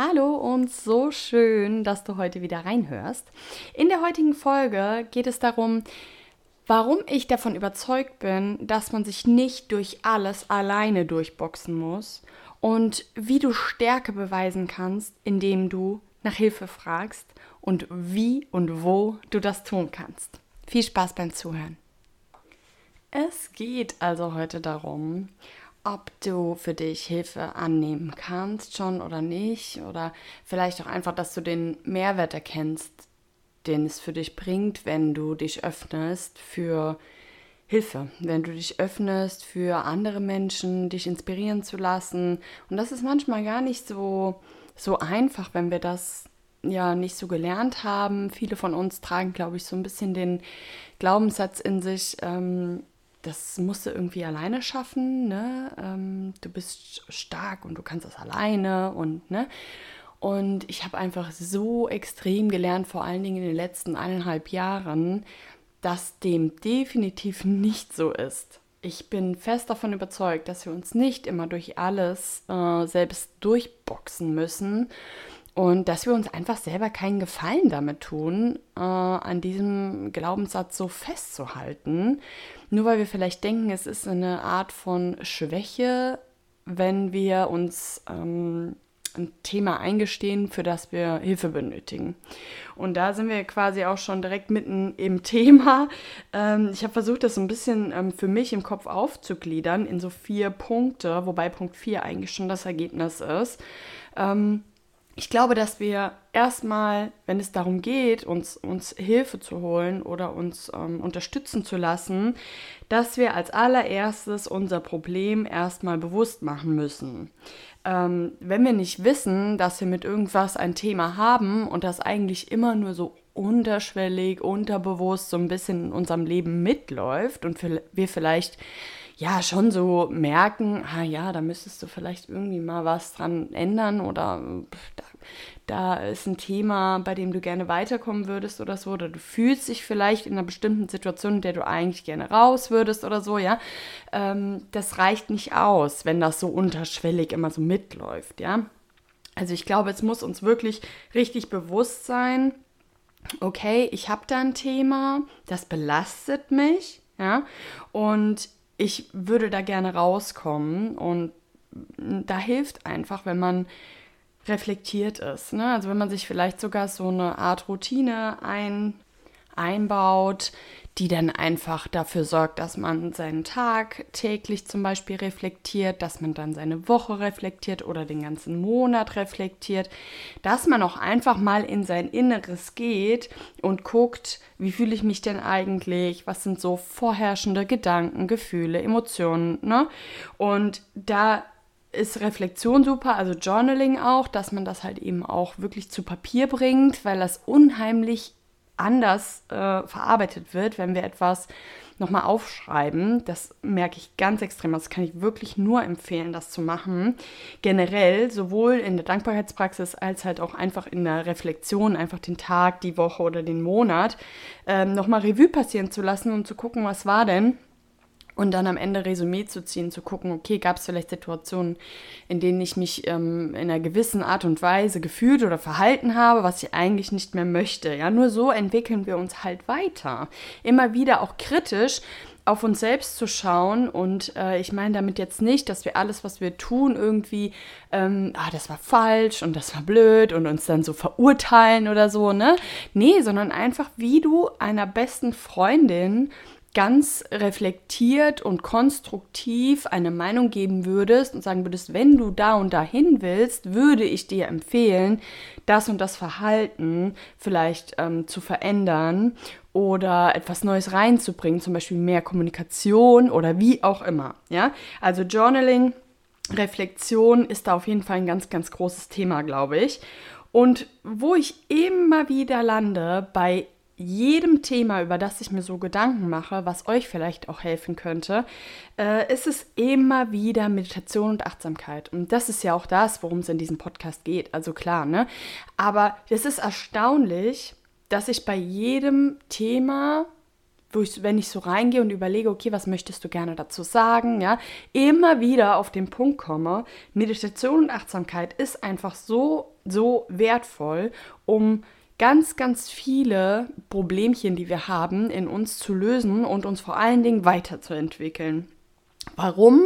Hallo und so schön, dass du heute wieder reinhörst. In der heutigen Folge geht es darum, warum ich davon überzeugt bin, dass man sich nicht durch alles alleine durchboxen muss und wie du Stärke beweisen kannst, indem du nach Hilfe fragst und wie und wo du das tun kannst. Viel Spaß beim Zuhören. Es geht also heute darum, ob du für dich Hilfe annehmen kannst schon oder nicht. Oder vielleicht auch einfach, dass du den Mehrwert erkennst, den es für dich bringt, wenn du dich öffnest für Hilfe, wenn du dich öffnest für andere Menschen, dich inspirieren zu lassen. Und das ist manchmal gar nicht so, so einfach, wenn wir das ja nicht so gelernt haben. Viele von uns tragen, glaube ich, so ein bisschen den Glaubenssatz in sich, ähm, das musst du irgendwie alleine schaffen, ne? Ähm, du bist stark und du kannst das alleine und ne? Und ich habe einfach so extrem gelernt, vor allen Dingen in den letzten eineinhalb Jahren, dass dem definitiv nicht so ist. Ich bin fest davon überzeugt, dass wir uns nicht immer durch alles äh, selbst durchboxen müssen und dass wir uns einfach selber keinen Gefallen damit tun, äh, an diesem Glaubenssatz so festzuhalten. Nur weil wir vielleicht denken, es ist eine Art von Schwäche, wenn wir uns ähm, ein Thema eingestehen, für das wir Hilfe benötigen. Und da sind wir quasi auch schon direkt mitten im Thema. Ähm, ich habe versucht, das so ein bisschen ähm, für mich im Kopf aufzugliedern in so vier Punkte, wobei Punkt 4 eigentlich schon das Ergebnis ist. Ähm, ich glaube, dass wir erstmal, wenn es darum geht, uns, uns Hilfe zu holen oder uns ähm, unterstützen zu lassen, dass wir als allererstes unser Problem erstmal bewusst machen müssen. Ähm, wenn wir nicht wissen, dass wir mit irgendwas ein Thema haben und das eigentlich immer nur so unterschwellig, unterbewusst so ein bisschen in unserem Leben mitläuft und wir vielleicht ja schon so merken, ah ja, da müsstest du vielleicht irgendwie mal was dran ändern oder da, da ist ein Thema, bei dem du gerne weiterkommen würdest oder so, oder du fühlst dich vielleicht in einer bestimmten Situation, in der du eigentlich gerne raus würdest oder so, ja. Ähm, das reicht nicht aus, wenn das so unterschwellig immer so mitläuft, ja. Also ich glaube, es muss uns wirklich richtig bewusst sein, okay, ich habe da ein Thema, das belastet mich, ja, und ich würde da gerne rauskommen und da hilft einfach, wenn man reflektiert ist. Ne? Also wenn man sich vielleicht sogar so eine Art Routine ein, einbaut, die dann einfach dafür sorgt, dass man seinen Tag täglich zum Beispiel reflektiert, dass man dann seine Woche reflektiert oder den ganzen Monat reflektiert, dass man auch einfach mal in sein Inneres geht und guckt, wie fühle ich mich denn eigentlich, was sind so vorherrschende Gedanken, Gefühle, Emotionen, ne? Und da ist Reflexion super, also Journaling auch, dass man das halt eben auch wirklich zu Papier bringt, weil das unheimlich anders äh, verarbeitet wird, wenn wir etwas nochmal aufschreiben. Das merke ich ganz extrem. Das kann ich wirklich nur empfehlen, das zu machen. Generell, sowohl in der Dankbarkeitspraxis als halt auch einfach in der Reflexion, einfach den Tag, die Woche oder den Monat ähm, nochmal Revue passieren zu lassen und zu gucken, was war denn und dann am Ende Resümee zu ziehen, zu gucken, okay, gab es vielleicht Situationen, in denen ich mich ähm, in einer gewissen Art und Weise gefühlt oder verhalten habe, was ich eigentlich nicht mehr möchte. Ja, nur so entwickeln wir uns halt weiter. Immer wieder auch kritisch, auf uns selbst zu schauen und äh, ich meine damit jetzt nicht, dass wir alles, was wir tun, irgendwie, ähm, ah, das war falsch und das war blöd und uns dann so verurteilen oder so, ne? Nee, sondern einfach, wie du einer besten Freundin ganz reflektiert und konstruktiv eine Meinung geben würdest und sagen würdest, wenn du da und dahin willst, würde ich dir empfehlen, das und das Verhalten vielleicht ähm, zu verändern oder etwas Neues reinzubringen, zum Beispiel mehr Kommunikation oder wie auch immer. Ja, also Journaling, Reflexion ist da auf jeden Fall ein ganz, ganz großes Thema, glaube ich. Und wo ich immer wieder lande bei jedem Thema, über das ich mir so Gedanken mache, was euch vielleicht auch helfen könnte, äh, ist es immer wieder Meditation und Achtsamkeit. Und das ist ja auch das, worum es in diesem Podcast geht. Also klar, ne? Aber es ist erstaunlich, dass ich bei jedem Thema wo ich, wenn ich so reingehe und überlege, okay, was möchtest du gerne dazu sagen, ja, immer wieder auf den Punkt komme, Meditation und Achtsamkeit ist einfach so, so wertvoll, um ganz, ganz viele Problemchen, die wir haben, in uns zu lösen und uns vor allen Dingen weiterzuentwickeln. Warum?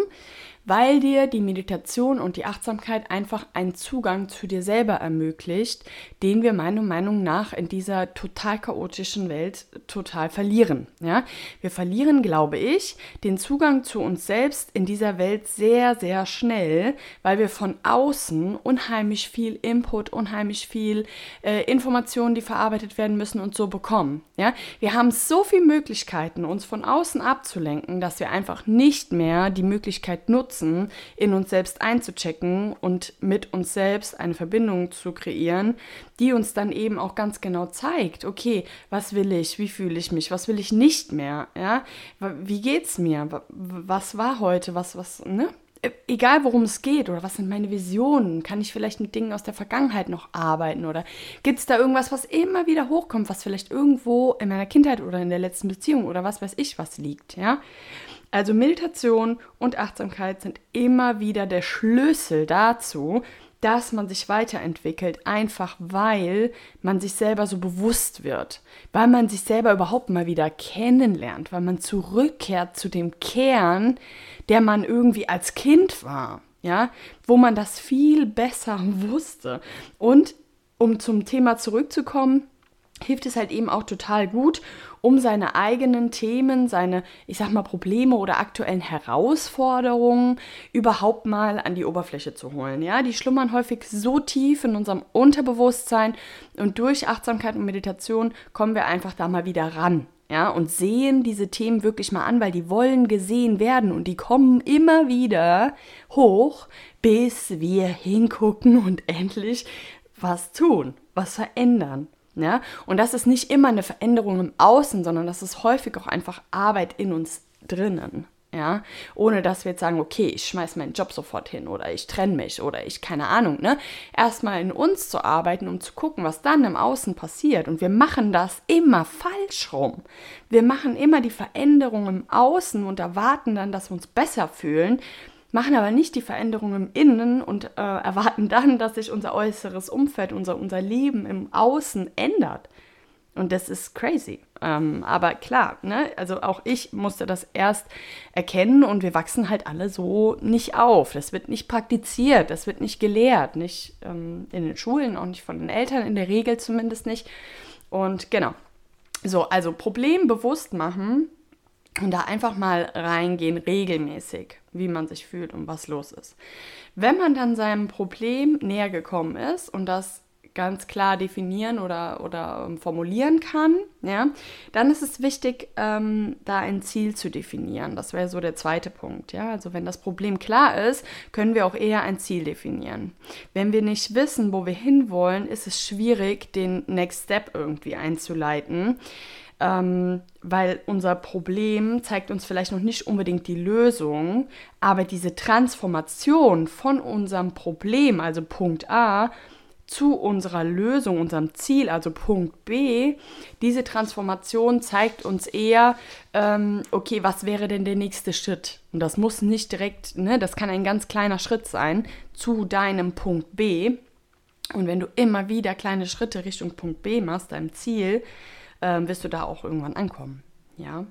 Weil dir die Meditation und die Achtsamkeit einfach einen Zugang zu dir selber ermöglicht, den wir meiner Meinung nach in dieser total chaotischen Welt total verlieren. Ja? Wir verlieren, glaube ich, den Zugang zu uns selbst in dieser Welt sehr, sehr schnell, weil wir von außen unheimlich viel Input, unheimlich viel äh, Informationen, die verarbeitet werden müssen und so bekommen. Ja? Wir haben so viele Möglichkeiten, uns von außen abzulenken, dass wir einfach nicht mehr die Möglichkeit nutzen, nutzen, in uns selbst einzuchecken und mit uns selbst eine Verbindung zu kreieren, die uns dann eben auch ganz genau zeigt, okay, was will ich, wie fühle ich mich, was will ich nicht mehr, ja, wie geht's mir, was war heute, was, was, ne? E, egal worum es geht oder was sind meine Visionen, kann ich vielleicht mit Dingen aus der Vergangenheit noch arbeiten oder gibt es da irgendwas, was immer wieder hochkommt, was vielleicht irgendwo in meiner Kindheit oder in der letzten Beziehung oder was weiß ich was liegt, ja? Also Meditation und Achtsamkeit sind immer wieder der Schlüssel dazu, dass man sich weiterentwickelt, einfach weil man sich selber so bewusst wird, weil man sich selber überhaupt mal wieder kennenlernt, weil man zurückkehrt zu dem Kern, der man irgendwie als Kind war, ja, wo man das viel besser wusste. Und um zum Thema zurückzukommen, hilft es halt eben auch total gut, um seine eigenen Themen, seine, ich sag mal, Probleme oder aktuellen Herausforderungen überhaupt mal an die Oberfläche zu holen. Ja, die schlummern häufig so tief in unserem Unterbewusstsein und durch Achtsamkeit und Meditation kommen wir einfach da mal wieder ran. Ja, und sehen diese Themen wirklich mal an, weil die wollen gesehen werden und die kommen immer wieder hoch, bis wir hingucken und endlich was tun, was verändern. Ja? Und das ist nicht immer eine Veränderung im Außen, sondern das ist häufig auch einfach Arbeit in uns drinnen. Ja, ohne dass wir jetzt sagen, okay, ich schmeiß meinen Job sofort hin oder ich trenne mich oder ich, keine Ahnung, ne? Erstmal in uns zu arbeiten, um zu gucken, was dann im Außen passiert. Und wir machen das immer falsch rum. Wir machen immer die Veränderung im Außen und erwarten dann, dass wir uns besser fühlen, machen aber nicht die Veränderung im Innen und äh, erwarten dann, dass sich unser äußeres Umfeld, unser, unser Leben im Außen ändert. Und das ist crazy. Ähm, aber klar, ne? also auch ich musste das erst erkennen und wir wachsen halt alle so nicht auf. Das wird nicht praktiziert, das wird nicht gelehrt, nicht ähm, in den Schulen, auch nicht von den Eltern, in der Regel zumindest nicht. Und genau. So, also Problem bewusst machen und da einfach mal reingehen, regelmäßig, wie man sich fühlt und was los ist. Wenn man dann seinem Problem näher gekommen ist und das ganz klar definieren oder, oder ähm, formulieren kann, ja, dann ist es wichtig, ähm, da ein Ziel zu definieren. Das wäre so der zweite Punkt. Ja? Also wenn das Problem klar ist, können wir auch eher ein Ziel definieren. Wenn wir nicht wissen, wo wir hinwollen, ist es schwierig, den Next Step irgendwie einzuleiten ähm, weil unser Problem zeigt uns vielleicht noch nicht unbedingt die Lösung, aber diese Transformation von unserem Problem, also Punkt A, zu unserer Lösung, unserem Ziel, also Punkt B, diese Transformation zeigt uns eher, ähm, okay, was wäre denn der nächste Schritt? Und das muss nicht direkt, ne, das kann ein ganz kleiner Schritt sein zu deinem Punkt B. Und wenn du immer wieder kleine Schritte Richtung Punkt B machst, deinem Ziel, ähm, wirst du da auch irgendwann ankommen. Ja.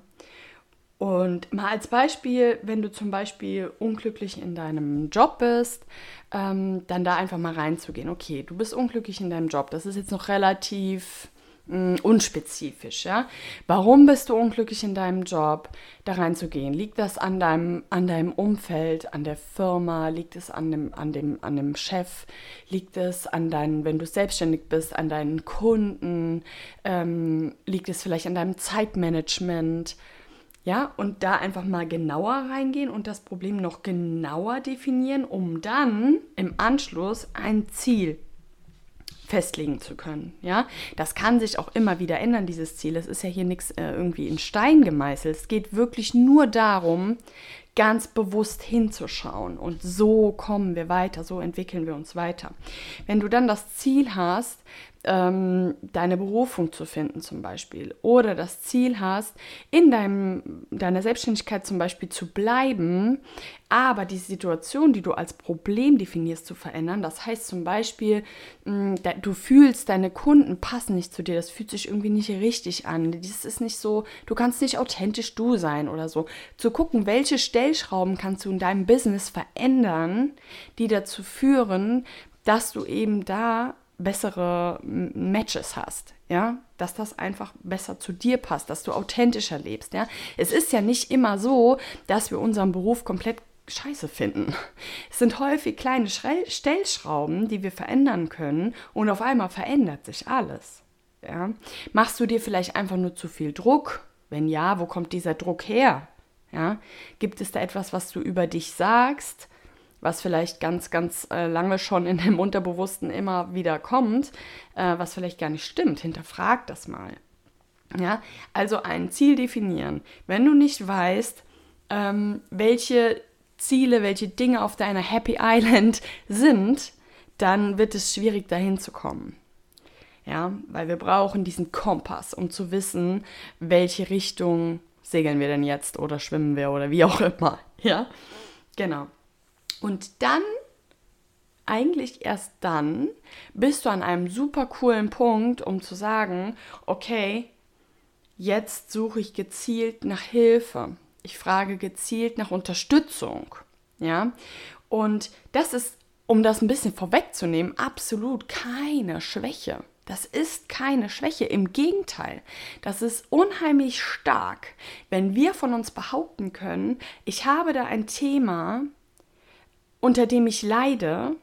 Und mal als Beispiel, wenn du zum Beispiel unglücklich in deinem Job bist, ähm, dann da einfach mal reinzugehen. Okay, du bist unglücklich in deinem Job. Das ist jetzt noch relativ unspezifisch, ja. Warum bist du unglücklich in deinem Job? Da reinzugehen. Liegt das an deinem, an deinem Umfeld, an der Firma? Liegt es an dem, an dem, an dem Chef? Liegt es an deinen, wenn du selbstständig bist, an deinen Kunden? Ähm, liegt es vielleicht an deinem Zeitmanagement? Ja, und da einfach mal genauer reingehen und das Problem noch genauer definieren, um dann im Anschluss ein Ziel festlegen zu können. Ja, das kann sich auch immer wieder ändern, dieses Ziel. Es ist ja hier nichts äh, irgendwie in Stein gemeißelt. Es geht wirklich nur darum, ganz bewusst hinzuschauen. Und so kommen wir weiter, so entwickeln wir uns weiter. Wenn du dann das Ziel hast, ähm, deine Berufung zu finden zum Beispiel oder das Ziel hast, in deinem, deiner Selbstständigkeit zum Beispiel zu bleiben, aber die Situation, die du als Problem definierst, zu verändern. Das heißt zum Beispiel, mh, da, du fühlst, deine Kunden passen nicht zu dir, das fühlt sich irgendwie nicht richtig an, das ist nicht so, du kannst nicht authentisch du sein oder so. Zu gucken, welche Stellschrauben kannst du in deinem Business verändern, die dazu führen, dass du eben da bessere Matches hast, ja, dass das einfach besser zu dir passt, dass du authentischer lebst, ja. Es ist ja nicht immer so, dass wir unseren Beruf komplett scheiße finden. Es sind häufig kleine Stellschrauben, die wir verändern können und auf einmal verändert sich alles. Ja? Machst du dir vielleicht einfach nur zu viel Druck? Wenn ja, wo kommt dieser Druck her? Ja? Gibt es da etwas, was du über dich sagst, was vielleicht ganz, ganz äh, lange schon in dem Unterbewussten immer wieder kommt, äh, was vielleicht gar nicht stimmt. Hinterfrag das mal. Ja, also ein Ziel definieren. Wenn du nicht weißt, ähm, welche Ziele, welche Dinge auf deiner Happy Island sind, dann wird es schwierig, dahin zu kommen. Ja, weil wir brauchen diesen Kompass, um zu wissen, welche Richtung segeln wir denn jetzt oder schwimmen wir oder wie auch immer. Ja, genau. Und dann, eigentlich erst dann, bist du an einem super coolen Punkt, um zu sagen, okay, jetzt suche ich gezielt nach Hilfe. Ich frage gezielt nach Unterstützung. Ja, und das ist, um das ein bisschen vorwegzunehmen, absolut keine Schwäche. Das ist keine Schwäche, im Gegenteil, das ist unheimlich stark, wenn wir von uns behaupten können, ich habe da ein Thema, unter dem ich leide,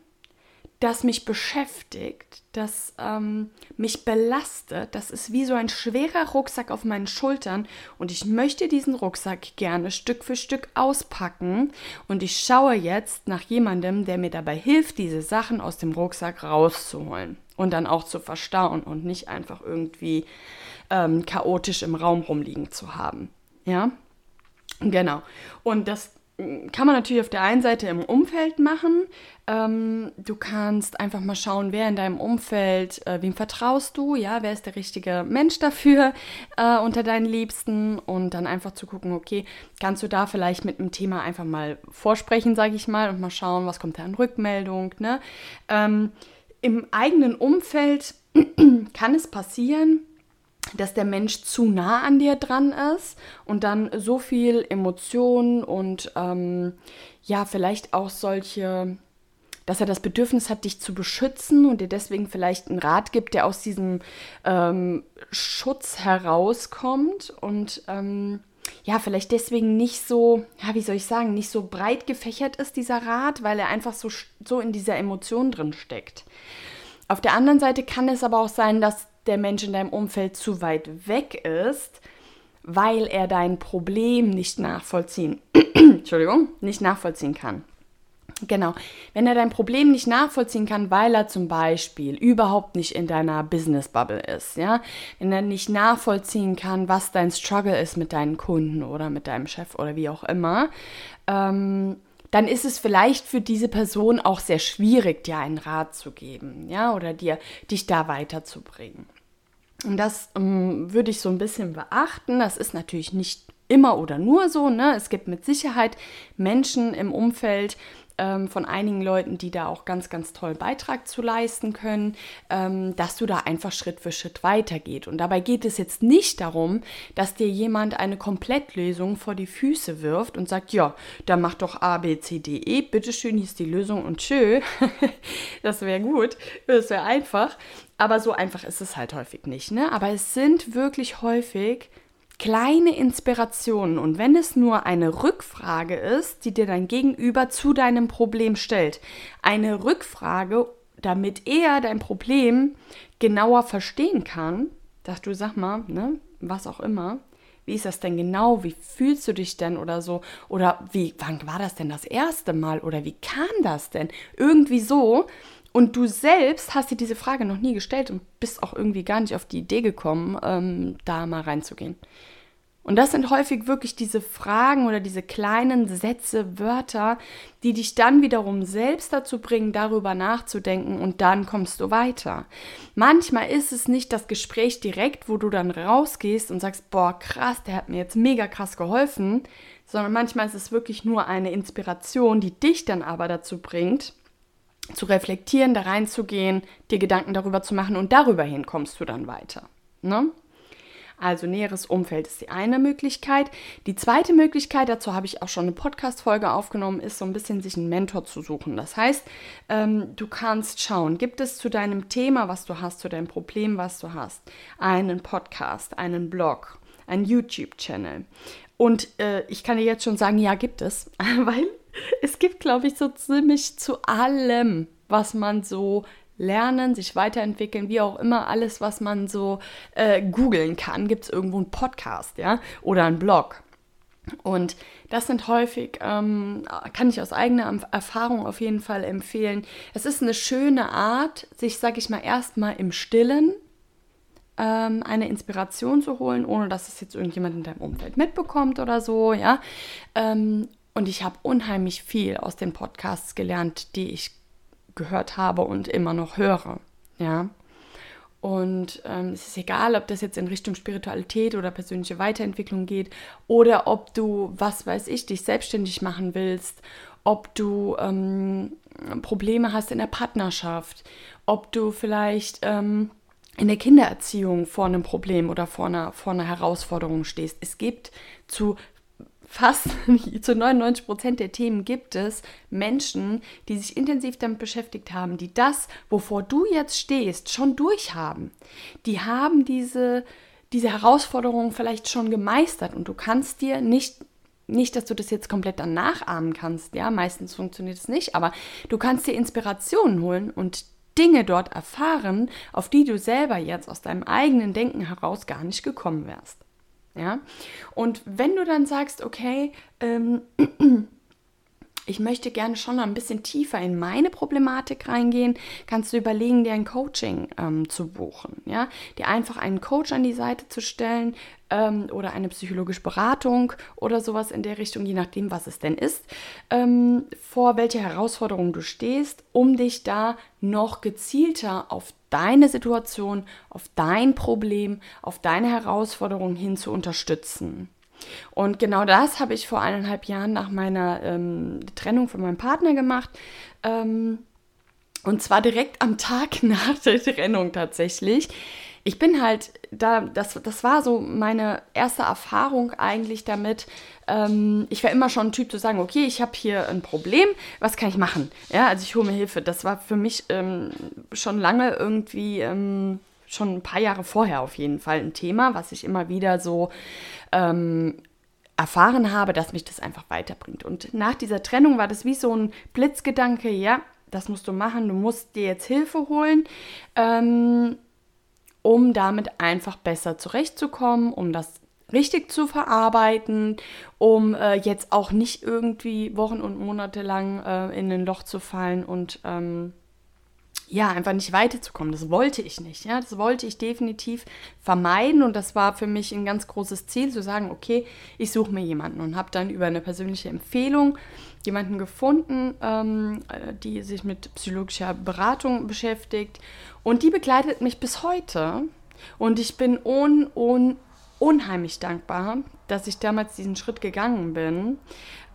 das mich beschäftigt, das ähm, mich belastet. Das ist wie so ein schwerer Rucksack auf meinen Schultern und ich möchte diesen Rucksack gerne Stück für Stück auspacken und ich schaue jetzt nach jemandem, der mir dabei hilft, diese Sachen aus dem Rucksack rauszuholen und dann auch zu verstauen und nicht einfach irgendwie ähm, chaotisch im Raum rumliegen zu haben. Ja, genau. Und das kann man natürlich auf der einen Seite im Umfeld machen. Ähm, du kannst einfach mal schauen, wer in deinem Umfeld, äh, wem vertraust du, ja, wer ist der richtige Mensch dafür äh, unter deinen Liebsten und dann einfach zu gucken, okay, kannst du da vielleicht mit einem Thema einfach mal vorsprechen, sage ich mal, und mal schauen, was kommt da an Rückmeldung. Ne? Ähm, Im eigenen Umfeld kann es passieren, dass der Mensch zu nah an dir dran ist und dann so viel Emotionen und ähm, ja, vielleicht auch solche, dass er das Bedürfnis hat, dich zu beschützen und dir deswegen vielleicht einen Rat gibt, der aus diesem ähm, Schutz herauskommt und ähm, ja, vielleicht deswegen nicht so, ja, wie soll ich sagen, nicht so breit gefächert ist, dieser Rat, weil er einfach so, so in dieser Emotion drin steckt. Auf der anderen Seite kann es aber auch sein, dass der Mensch in deinem Umfeld zu weit weg ist, weil er dein Problem nicht nachvollziehen, Entschuldigung, nicht nachvollziehen kann. Genau. Wenn er dein Problem nicht nachvollziehen kann, weil er zum Beispiel überhaupt nicht in deiner Business Bubble ist, ja, wenn er nicht nachvollziehen kann, was dein Struggle ist mit deinen Kunden oder mit deinem Chef oder wie auch immer, ähm, dann ist es vielleicht für diese Person auch sehr schwierig, dir einen Rat zu geben, ja, oder dir dich da weiterzubringen. Und das ähm, würde ich so ein bisschen beachten. Das ist natürlich nicht immer oder nur so. Ne? Es gibt mit Sicherheit Menschen im Umfeld, ähm, von einigen Leuten, die da auch ganz, ganz toll Beitrag zu leisten können, ähm, dass du da einfach Schritt für Schritt weitergeht. Und dabei geht es jetzt nicht darum, dass dir jemand eine Komplettlösung vor die Füße wirft und sagt, ja, dann mach doch A, B, C, D, E, bitteschön, hier ist die Lösung und tschö. das wäre gut, das wäre einfach. Aber so einfach ist es halt häufig nicht. Ne? Aber es sind wirklich häufig kleine Inspirationen und wenn es nur eine Rückfrage ist, die dir dein Gegenüber zu deinem Problem stellt, eine Rückfrage, damit er dein Problem genauer verstehen kann, dass du sag mal, ne, was auch immer, wie ist das denn genau? Wie fühlst du dich denn oder so? Oder wie, wann war das denn das erste Mal? Oder wie kam das denn? Irgendwie so. Und du selbst hast dir diese Frage noch nie gestellt und bist auch irgendwie gar nicht auf die Idee gekommen, ähm, da mal reinzugehen. Und das sind häufig wirklich diese Fragen oder diese kleinen Sätze, Wörter, die dich dann wiederum selbst dazu bringen, darüber nachzudenken und dann kommst du weiter. Manchmal ist es nicht das Gespräch direkt, wo du dann rausgehst und sagst, boah, krass, der hat mir jetzt mega krass geholfen, sondern manchmal ist es wirklich nur eine Inspiration, die dich dann aber dazu bringt, zu reflektieren, da reinzugehen, dir Gedanken darüber zu machen und darüber hin kommst du dann weiter. Ne? Also näheres Umfeld ist die eine Möglichkeit. Die zweite Möglichkeit, dazu habe ich auch schon eine Podcast-Folge aufgenommen, ist so ein bisschen sich einen Mentor zu suchen. Das heißt, ähm, du kannst schauen, gibt es zu deinem Thema, was du hast, zu deinem Problem, was du hast, einen Podcast, einen Blog, einen YouTube-Channel. Und äh, ich kann dir jetzt schon sagen, ja, gibt es, weil es gibt, glaube ich, so ziemlich zu allem, was man so lernen, sich weiterentwickeln, wie auch immer, alles, was man so äh, googeln kann, gibt es irgendwo einen Podcast, ja, oder einen Blog. Und das sind häufig, ähm, kann ich aus eigener Erfahrung auf jeden Fall empfehlen. Es ist eine schöne Art, sich, sag ich mal, erstmal im Stillen ähm, eine Inspiration zu holen, ohne dass es jetzt irgendjemand in deinem Umfeld mitbekommt oder so, ja. Ähm, und ich habe unheimlich viel aus den Podcasts gelernt, die ich gehört habe und immer noch höre. Ja. Und ähm, es ist egal, ob das jetzt in Richtung Spiritualität oder persönliche Weiterentwicklung geht oder ob du, was weiß ich, dich selbstständig machen willst, ob du ähm, Probleme hast in der Partnerschaft, ob du vielleicht ähm, in der Kindererziehung vor einem Problem oder vor einer, vor einer Herausforderung stehst. Es gibt zu fast zu 99 Prozent der Themen gibt es Menschen, die sich intensiv damit beschäftigt haben, die das, wovor du jetzt stehst, schon durchhaben. Die haben diese, diese Herausforderungen vielleicht schon gemeistert und du kannst dir nicht nicht, dass du das jetzt komplett dann nachahmen kannst, ja, meistens funktioniert es nicht, aber du kannst dir Inspirationen holen und Dinge dort erfahren, auf die du selber jetzt aus deinem eigenen Denken heraus gar nicht gekommen wärst. Ja? Und wenn du dann sagst, okay, ähm, ich möchte gerne schon ein bisschen tiefer in meine Problematik reingehen, kannst du überlegen, dir ein Coaching ähm, zu buchen. Ja? Dir einfach einen Coach an die Seite zu stellen ähm, oder eine psychologische Beratung oder sowas in der Richtung, je nachdem, was es denn ist, ähm, vor welche Herausforderung du stehst, um dich da noch gezielter auf deine Situation, auf dein Problem, auf deine Herausforderung hin zu unterstützen. Und genau das habe ich vor eineinhalb Jahren nach meiner ähm, Trennung von meinem Partner gemacht. Ähm, und zwar direkt am Tag nach der Trennung tatsächlich. Ich bin halt da, das, das war so meine erste Erfahrung eigentlich damit. Ähm, ich war immer schon ein Typ zu sagen, okay, ich habe hier ein Problem, was kann ich machen? Ja, also ich hole mir Hilfe. Das war für mich ähm, schon lange irgendwie ähm, schon ein paar Jahre vorher auf jeden Fall ein Thema, was ich immer wieder so ähm, erfahren habe, dass mich das einfach weiterbringt. Und nach dieser Trennung war das wie so ein Blitzgedanke, ja, das musst du machen, du musst dir jetzt Hilfe holen, ähm, um damit einfach besser zurechtzukommen, um das richtig zu verarbeiten, um äh, jetzt auch nicht irgendwie Wochen und Monate lang äh, in ein Loch zu fallen und ähm, ja, einfach nicht weiterzukommen. Das wollte ich nicht. Ja, das wollte ich definitiv vermeiden und das war für mich ein ganz großes Ziel, zu sagen, okay, ich suche mir jemanden und habe dann über eine persönliche Empfehlung jemanden gefunden, ähm, äh, die sich mit psychologischer Beratung beschäftigt und die begleitet mich bis heute und ich bin un, un, unheimlich dankbar, dass ich damals diesen Schritt gegangen bin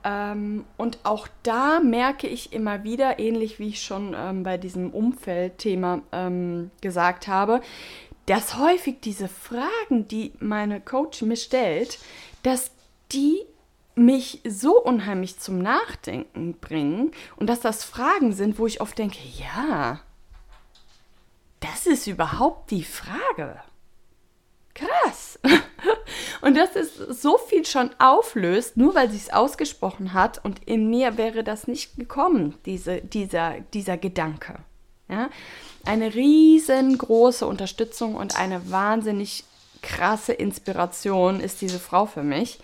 Ähm, und auch da merke ich immer wieder, ähnlich wie ich schon ähm, bei diesem Umfeldthema ähm, gesagt habe, dass häufig diese Fragen, die meine Coach mir stellt, dass die mich so unheimlich zum Nachdenken bringen und dass das Fragen sind, wo ich oft denke, ja, das ist überhaupt die Frage. Krass. Und dass es so viel schon auflöst, nur weil sie es ausgesprochen hat und in mir wäre das nicht gekommen, diese, dieser, dieser Gedanke. Ja? Eine riesengroße Unterstützung und eine wahnsinnig krasse Inspiration ist diese Frau für mich.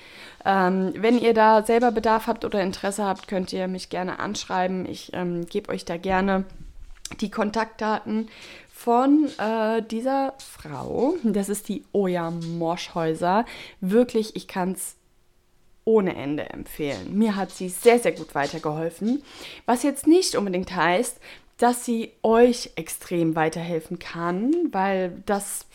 Ähm, wenn ihr da selber Bedarf habt oder Interesse habt, könnt ihr mich gerne anschreiben. Ich ähm, gebe euch da gerne die Kontaktdaten von äh, dieser Frau. Das ist die Oja Morschhäuser. Wirklich, ich kann es ohne Ende empfehlen. Mir hat sie sehr, sehr gut weitergeholfen. Was jetzt nicht unbedingt heißt, dass sie euch extrem weiterhelfen kann, weil das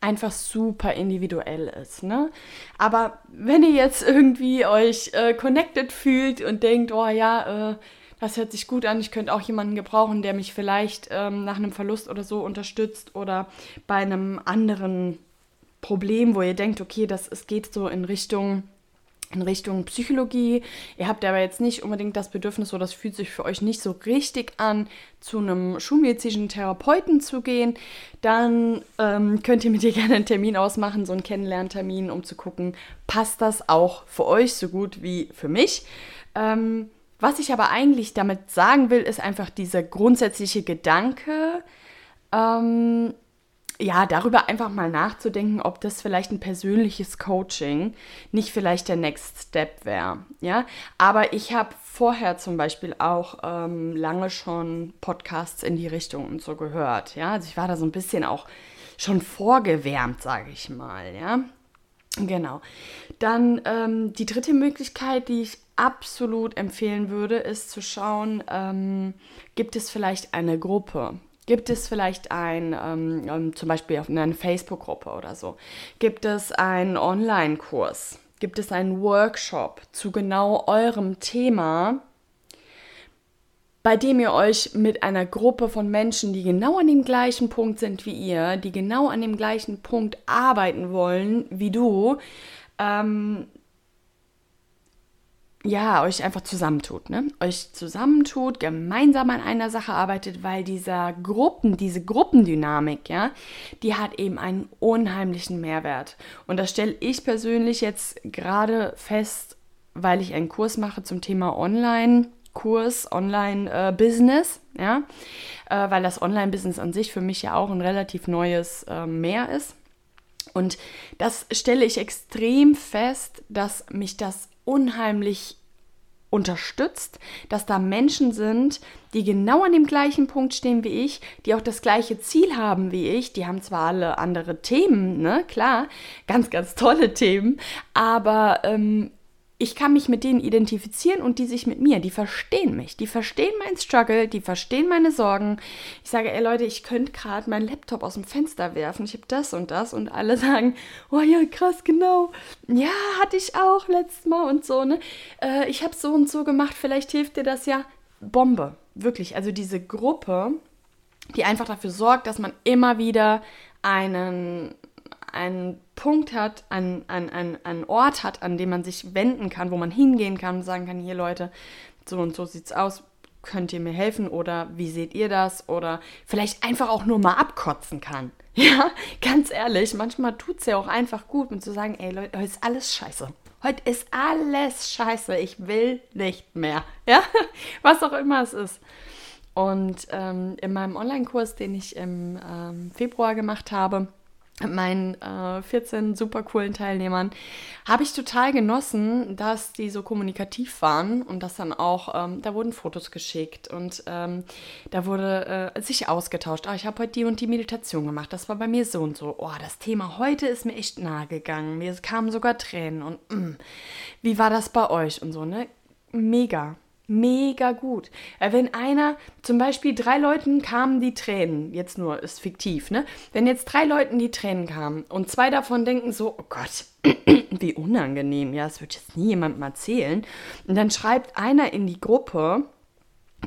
einfach super individuell ist. Ne? Aber wenn ihr jetzt irgendwie euch äh, connected fühlt und denkt, oh ja, äh, das hört sich gut an, ich könnte auch jemanden gebrauchen, der mich vielleicht ähm, nach einem Verlust oder so unterstützt oder bei einem anderen Problem, wo ihr denkt, okay, das, es geht so in Richtung in Richtung Psychologie. Ihr habt aber jetzt nicht unbedingt das Bedürfnis, oder das fühlt sich für euch nicht so richtig an, zu einem schulmedizinischen Therapeuten zu gehen, dann ähm, könnt ihr mit dir gerne einen Termin ausmachen, so einen Kennenlerntermin, um zu gucken, passt das auch für euch so gut wie für mich. Ähm, was ich aber eigentlich damit sagen will, ist einfach dieser grundsätzliche Gedanke, ähm, ja, darüber einfach mal nachzudenken, ob das vielleicht ein persönliches Coaching nicht vielleicht der Next Step wäre. Ja, aber ich habe vorher zum Beispiel auch ähm, lange schon Podcasts in die Richtung und so gehört. Ja, also ich war da so ein bisschen auch schon vorgewärmt, sage ich mal. Ja, genau. Dann ähm, die dritte Möglichkeit, die ich absolut empfehlen würde, ist zu schauen, ähm, gibt es vielleicht eine Gruppe? Gibt es vielleicht ein, ähm, ähm zum Beispiel auf einer Facebook-Gruppe oder so? Gibt es einen Online-Kurs? Gibt es einen Workshop zu genau eurem Thema, bei dem ihr euch mit einer Gruppe von Menschen, die genau an dem gleichen Punkt sind wie ihr, die genau an dem gleichen Punkt arbeiten wollen wie du, ähm, ja, euch einfach zusammentut, ne? Euch zusammentut, gemeinsam an einer Sache arbeitet, weil dieser Gruppen, diese Gruppendynamik, ja, die hat eben einen unheimlichen Mehrwert. Und das stelle ich persönlich jetzt gerade fest, weil ich einen Kurs mache zum Thema Online. Kurs Online-Business, äh, ja, äh, weil das Online-Business an sich für mich ja auch ein relativ neues äh, Mehr ist. Und das stelle ich extrem fest, dass mich das unheimlich unterstützt, dass da Menschen sind, die genau an dem gleichen Punkt stehen wie ich, die auch das gleiche Ziel haben wie ich. Die haben zwar alle andere Themen, ne, klar, ganz, ganz tolle Themen, aber ähm, ich kann mich mit denen identifizieren und die sich mit mir. Die verstehen mich. Die verstehen meinen Struggle, die verstehen meine Sorgen. Ich sage, ey Leute, ich könnte gerade meinen Laptop aus dem Fenster werfen. Ich habe das und das. Und alle sagen, oh ja, krass, genau. Ja, hatte ich auch letztes Mal und so, ne? Äh, ich habe so und so gemacht, vielleicht hilft dir das ja. Bombe. Wirklich. Also diese Gruppe, die einfach dafür sorgt, dass man immer wieder einen einen Punkt hat, einen, einen, einen, Ort hat, an dem man sich wenden kann, wo man hingehen kann und sagen kann, hier Leute, so und so sieht's aus, könnt ihr mir helfen oder wie seht ihr das oder vielleicht einfach auch nur mal abkotzen kann. Ja, ganz ehrlich, manchmal tut es ja auch einfach gut, um zu sagen, ey Leute, heute ist alles scheiße. Heute ist alles scheiße. Ich will nicht mehr. Ja, was auch immer es ist. Und ähm, in meinem Online-Kurs, den ich im ähm, Februar gemacht habe, meinen äh, 14 super coolen Teilnehmern, habe ich total genossen, dass die so kommunikativ waren und dass dann auch, ähm, da wurden Fotos geschickt und ähm, da wurde äh, sich ausgetauscht. Ah, ich habe heute die und die Meditation gemacht, das war bei mir so und so. Oh, das Thema heute ist mir echt nahe gegangen. Mir kamen sogar Tränen und mh, mm, wie war das bei euch und so, ne? Mega. Mega gut. Wenn einer, zum Beispiel drei Leuten kamen die Tränen, jetzt nur, ist fiktiv, ne? Wenn jetzt drei Leuten die Tränen kamen und zwei davon denken so, oh Gott, wie unangenehm, ja, das wird jetzt nie jemandem erzählen. Und dann schreibt einer in die Gruppe,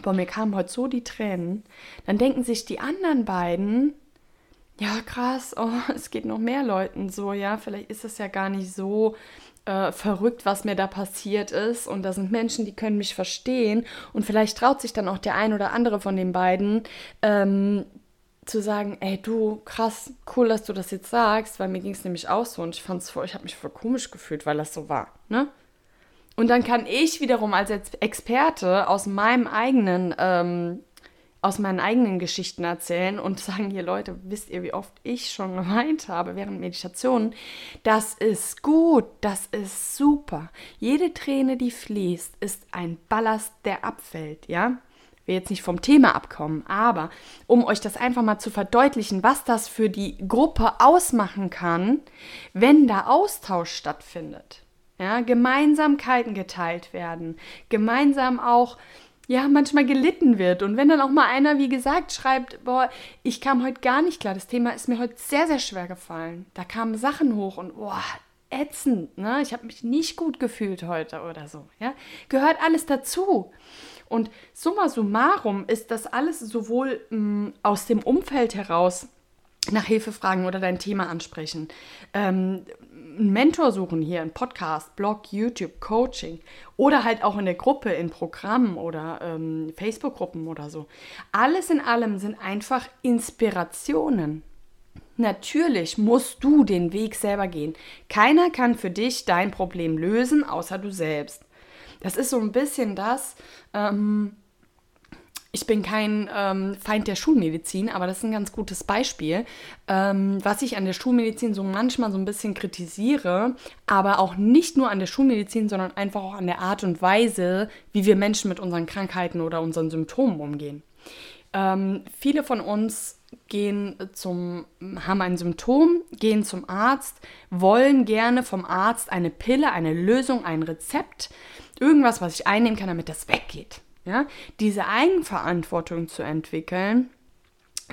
boah, mir kamen heute so die Tränen, dann denken sich die anderen beiden, ja, krass, oh, es geht noch mehr Leuten so, ja, vielleicht ist es ja gar nicht so äh, verrückt, was mir da passiert ist. Und da sind Menschen, die können mich verstehen. Und vielleicht traut sich dann auch der ein oder andere von den beiden, ähm, zu sagen, ey du, krass, cool, dass du das jetzt sagst, weil mir ging es nämlich auch so und ich fand's voll, ich habe mich voll komisch gefühlt, weil das so war, ne? Und dann kann ich wiederum als Experte aus meinem eigenen ähm, aus meinen eigenen Geschichten erzählen und sagen, hier Leute, wisst ihr, wie oft ich schon geweint habe während Meditationen? Das ist gut, das ist super. Jede Träne, die fließt, ist ein Ballast, der abfällt, ja? will jetzt nicht vom Thema abkommen, aber um euch das einfach mal zu verdeutlichen, was das für die Gruppe ausmachen kann, wenn da Austausch stattfindet. Ja, Gemeinsamkeiten geteilt werden, gemeinsam auch ja, manchmal gelitten wird. Und wenn dann auch mal einer, wie gesagt, schreibt, boah, ich kam heute gar nicht klar, das Thema ist mir heute sehr, sehr schwer gefallen. Da kamen Sachen hoch und boah, ätzend, ne? Ich habe mich nicht gut gefühlt heute oder so, ja? Gehört alles dazu. Und summa summarum ist das alles sowohl mh, mm, aus dem Umfeld heraus nach Hilfe fragen oder dein Thema ansprechen. Ähm, einen Mentor suchen hier, einen Podcast, Blog, YouTube, Coaching oder halt auch in der Gruppe, in Programmen oder ähm, Facebook-Gruppen oder so. Alles in allem sind einfach Inspirationen. Natürlich musst du den Weg selber gehen. Keiner kann für dich dein Problem lösen, außer du selbst. Das ist so ein bisschen das, ähm, ich bin kein ähm, Feind der Schulmedizin, aber das ist ein ganz gutes Beispiel, ähm, was ich an der Schulmedizin so manchmal so ein bisschen kritisiere, aber auch nicht nur an der Schulmedizin, sondern einfach auch an der Art und Weise, wie wir Menschen mit unseren Krankheiten oder unseren Symptomen umgehen. Ähm, viele von uns gehen zum, haben ein Symptom, gehen zum Arzt, wollen gerne vom Arzt eine Pille, eine Lösung, ein Rezept, irgendwas, was ich einnehmen kann, damit das weggeht. Ja? Diese Eigenverantwortung zu entwickeln,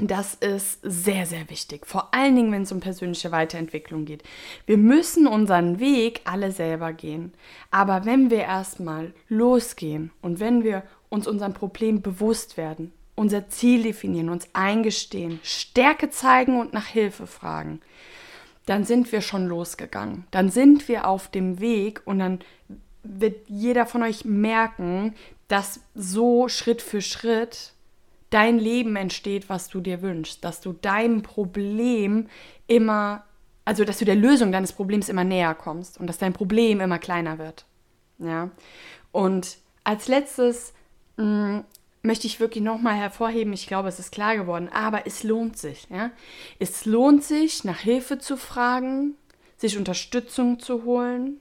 das ist sehr, sehr wichtig. Vor allen Dingen, wenn es um persönliche Weiterentwicklung geht. Wir müssen unseren Weg alle selber gehen. Aber wenn wir erstmal losgehen und wenn wir uns unserem Problem bewusst werden, unser Ziel definieren, uns eingestehen, Stärke zeigen und nach Hilfe fragen, dann sind wir schon losgegangen. Dann sind wir auf dem Weg und dann wird jeder von euch merken, dass so Schritt für Schritt dein Leben entsteht, was du dir wünschst, dass du deinem Problem immer, also dass du der Lösung deines Problems immer näher kommst und dass dein Problem immer kleiner wird. Ja. Und als letztes mh, mm, möchte ich wirklich nochmal hervorheben, ich glaube, es ist klar geworden, aber es lohnt sich. Ja? Es lohnt sich, nach Hilfe zu fragen, sich Unterstützung zu holen,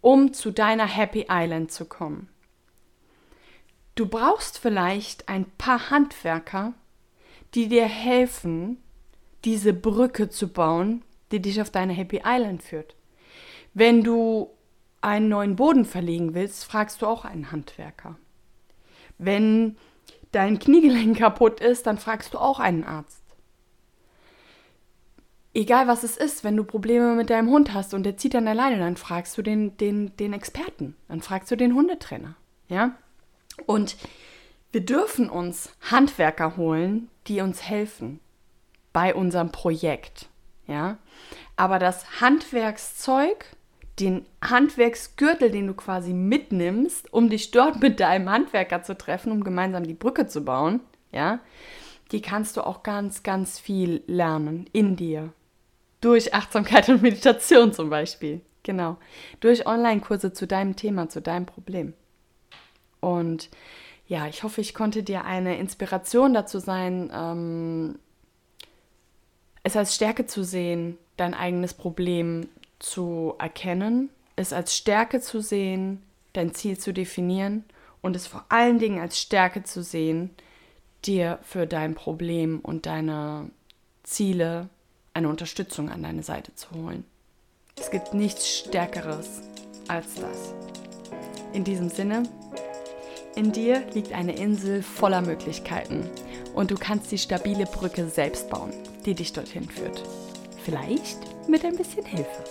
um zu deiner Happy Island zu kommen. Du brauchst vielleicht ein paar Handwerker, die dir helfen, diese Brücke zu bauen, die dich auf deine Happy Island führt. Wenn du einen neuen Boden verlegen willst, fragst du auch einen Handwerker. Wenn dein Kniegelenk kaputt ist, dann fragst du auch einen Arzt. Egal was es ist, wenn du Probleme mit deinem Hund hast und der zieht an der Leine, dann fragst du den, den, den Experten, dann fragst du den Hundetrainer. Ja? Und wir dürfen uns Handwerker holen, die uns helfen bei unserem Projekt. Ja? Aber das Handwerkszeug, den Handwerksgürtel, den du quasi mitnimmst, um dich dort mit deinem Handwerker zu treffen, um gemeinsam die Brücke zu bauen, ja, die kannst du auch ganz, ganz viel lernen in dir. Durch Achtsamkeit und Meditation zum Beispiel. Genau. Durch Online-Kurse zu deinem Thema, zu deinem Problem. Und ja, ich hoffe, ich konnte dir eine Inspiration dazu sein, ähm, es als Stärke zu sehen, dein eigenes Problem zu erkennen, es als Stärke zu sehen, dein Ziel zu definieren und es vor allen Dingen als Stärke zu sehen, dir für dein Problem und deine Ziele eine Unterstützung an deine Seite zu holen. Es gibt nichts Stärkeres als das. In diesem Sinne, In dir liegt eine Insel voller Möglichkeiten und du kannst die stabile Brücke selbst bauen, die dich dorthin führt. Vielleicht mit ein bisschen Hilfe.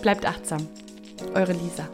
Bleibt achtsam. Eure Lisa.